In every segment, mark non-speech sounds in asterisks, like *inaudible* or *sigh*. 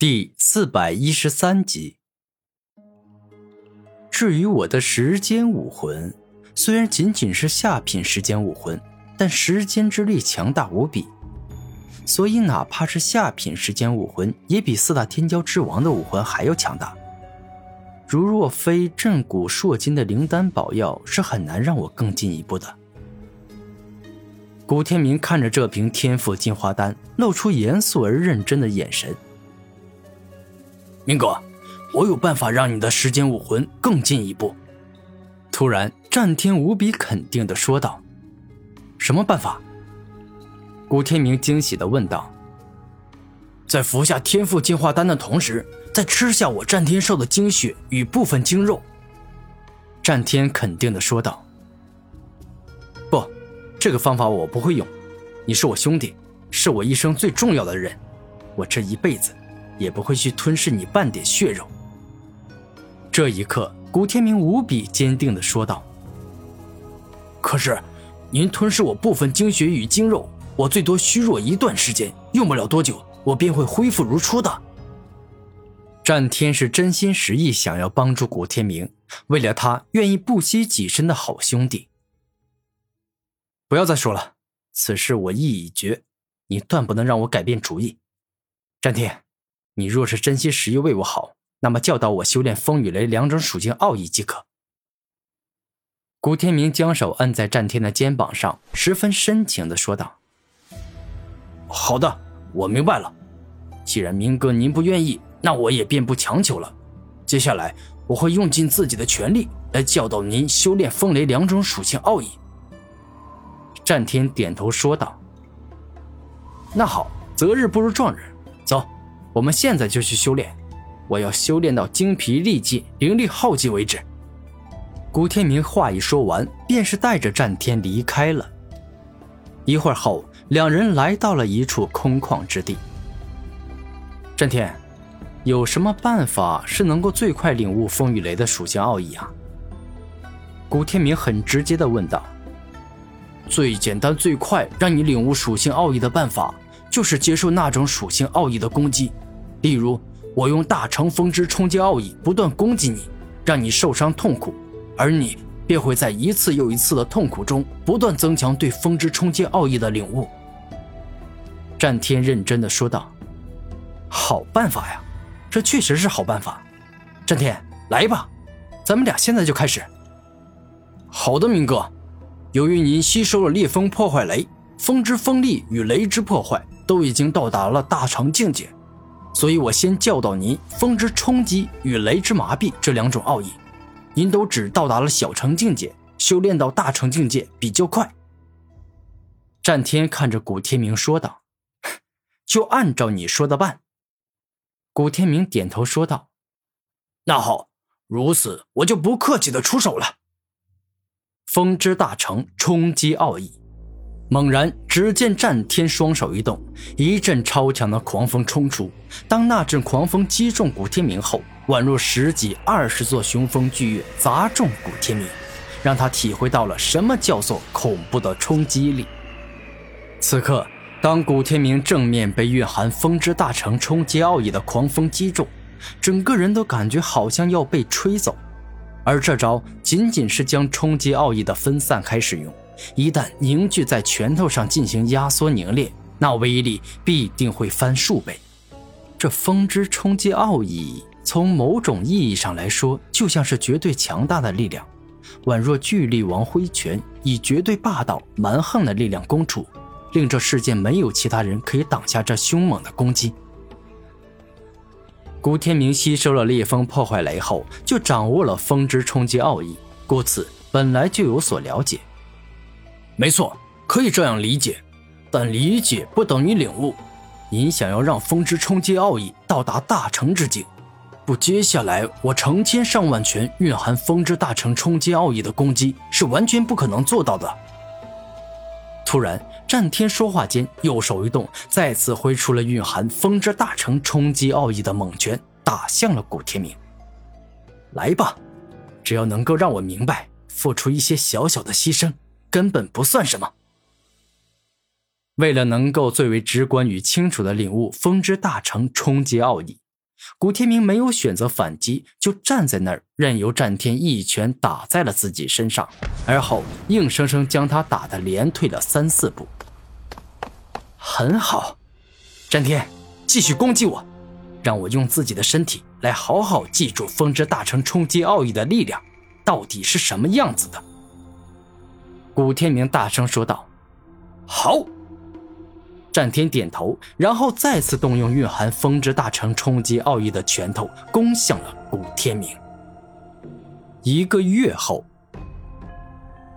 第四百一十三集。至于我的时间武魂，虽然仅仅是下品时间武魂，但时间之力强大无比，所以哪怕是下品时间武魂，也比四大天骄之王的武魂还要强大。如若非震古烁金的灵丹宝药，是很难让我更进一步的。古天明看着这瓶天赋进化丹，露出严肃而认真的眼神。明哥，我有办法让你的时间武魂更进一步。突然，战天无比肯定的说道：“什么办法？”古天明惊喜的问道：“在服下天赋进化丹的同时，再吃下我战天兽的精血与部分精肉。”战天肯定的说道：“不，这个方法我不会用。你是我兄弟，是我一生最重要的人，我这一辈子。”也不会去吞噬你半点血肉。这一刻，古天明无比坚定的说道：“可是，您吞噬我部分精血与精肉，我最多虚弱一段时间，用不了多久，我便会恢复如初的。”战天是真心实意想要帮助古天明，为了他愿意不惜己身的好兄弟。不要再说了，此事我意已决，你断不能让我改变主意，战天。你若是真心实意为我好，那么教导我修炼风雨雷两种属性奥义即可。古天明将手按在战天的肩膀上，十分深情的说道：“好的，我明白了。既然明哥您不愿意，那我也便不强求了。接下来我会用尽自己的全力来教导您修炼风雷两种属性奥义。”战天点头说道：“那好，择日不如撞日，走。”我们现在就去修炼，我要修炼到精疲力尽、灵力耗尽为止。古天明话一说完，便是带着战天离开了。一会儿后，两人来到了一处空旷之地。战天，有什么办法是能够最快领悟风雨雷的属性奥义啊？古天明很直接的问道。最简单、最快让你领悟属性奥义的办法。就是接受那种属性奥义的攻击，例如我用大乘风之冲击奥义不断攻击你，让你受伤痛苦，而你便会在一次又一次的痛苦中不断增强对风之冲击奥义的领悟。战天认真的说道：“好办法呀，这确实是好办法。战天，来吧，咱们俩现在就开始。”好的，明哥。由于您吸收了烈风破坏雷，风之锋利与雷之破坏。都已经到达了大成境界，所以我先教导您风之冲击与雷之麻痹这两种奥义。您都只到达了小成境界，修炼到大成境界比较快。战天看着古天明说道：“ *laughs* 就按照你说的办。”古天明点头说道：“那好，如此我就不客气的出手了。风之大成冲击奥义。”猛然，只见战天双手一动，一阵超强的狂风冲出。当那阵狂风击中古天明后，宛若十几、二十座雄风巨岳砸中古天明，让他体会到了什么叫做恐怖的冲击力。此刻，当古天明正面被蕴含风之大成冲击奥义的狂风击中，整个人都感觉好像要被吹走。而这招仅仅是将冲击奥义的分散开使用。一旦凝聚在拳头上进行压缩凝练，那威力必定会翻数倍。这风之冲击奥义，从某种意义上来说，就像是绝对强大的力量，宛若巨力王挥拳，以绝对霸道蛮横的力量攻出，令这世界没有其他人可以挡下这凶猛的攻击。古天明吸收了烈风破坏雷后，就掌握了风之冲击奥义，故此本来就有所了解。没错，可以这样理解，但理解不等于领悟。您想要让风之冲击奥义到达大成之境，不，接下来我成千上万拳蕴含风之大成冲击奥义的攻击是完全不可能做到的。突然，战天说话间，右手一动，再次挥出了蕴含风之大成冲击奥义的猛拳，打向了古天明。来吧，只要能够让我明白，付出一些小小的牺牲。根本不算什么。为了能够最为直观与清楚的领悟风之大成冲击奥义，古天明没有选择反击，就站在那儿，任由战天一拳打在了自己身上，而后硬生生将他打得连退了三四步。很好，战天，继续攻击我，让我用自己的身体来好好记住风之大成冲击奥义的力量到底是什么样子的。古天明大声说道：“好。”战天点头，然后再次动用蕴含风之大成冲击奥义的拳头，攻向了古天明。一个月后，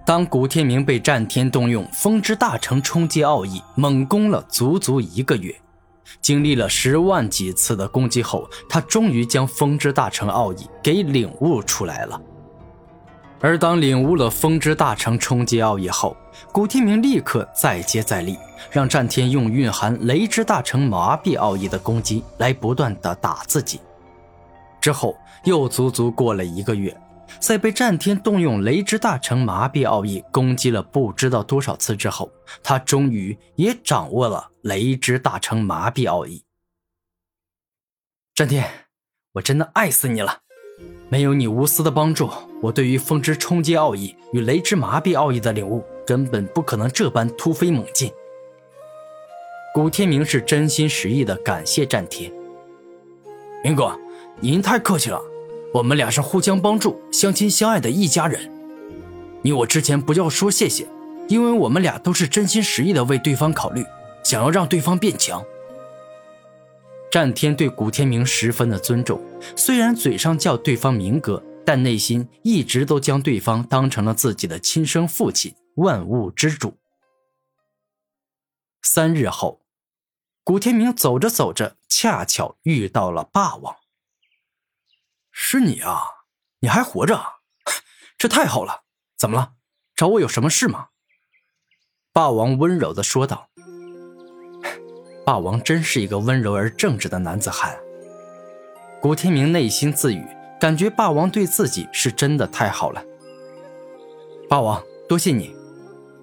当古天明被战天动用风之大成冲击奥义猛攻了足足一个月，经历了十万几次的攻击后，他终于将风之大成奥义给领悟出来了。而当领悟了风之大成冲击奥义后，古天明立刻再接再厉，让战天用蕴含雷之大成麻痹奥义的攻击来不断的打自己。之后又足足过了一个月，在被战天动用雷之大成麻痹奥义攻击了不知道多少次之后，他终于也掌握了雷之大成麻痹奥义。战天，我真的爱死你了！没有你无私的帮助，我对于风之冲击奥义与雷之麻痹奥义的领悟，根本不可能这般突飞猛进。古天明是真心实意的感谢战天。明哥，您太客气了，我们俩是互相帮助、相亲相爱的一家人。你我之前不要说谢谢，因为我们俩都是真心实意的为对方考虑，想要让对方变强。战天对古天明十分的尊重，虽然嘴上叫对方明哥，但内心一直都将对方当成了自己的亲生父亲，万物之主。三日后，古天明走着走着，恰巧遇到了霸王。是你啊，你还活着，这太好了！怎么了？找我有什么事吗？霸王温柔的说道。霸王真是一个温柔而正直的男子汉。古天明内心自语，感觉霸王对自己是真的太好了。霸王，多谢你。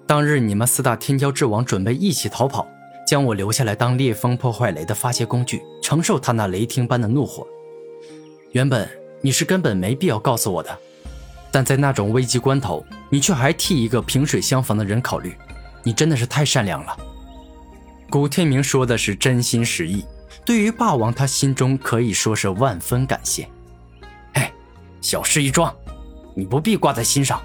当日你们四大天骄之王准备一起逃跑，将我留下来当烈风破坏雷的发泄工具，承受他那雷霆般的怒火。原本你是根本没必要告诉我的，但在那种危急关头，你却还替一个萍水相逢的人考虑，你真的是太善良了。古天明说的是真心实意，对于霸王，他心中可以说是万分感谢。哎，小事一桩，你不必挂在心上。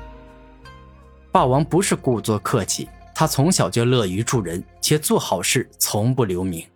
霸王不是故作客气，他从小就乐于助人，且做好事从不留名。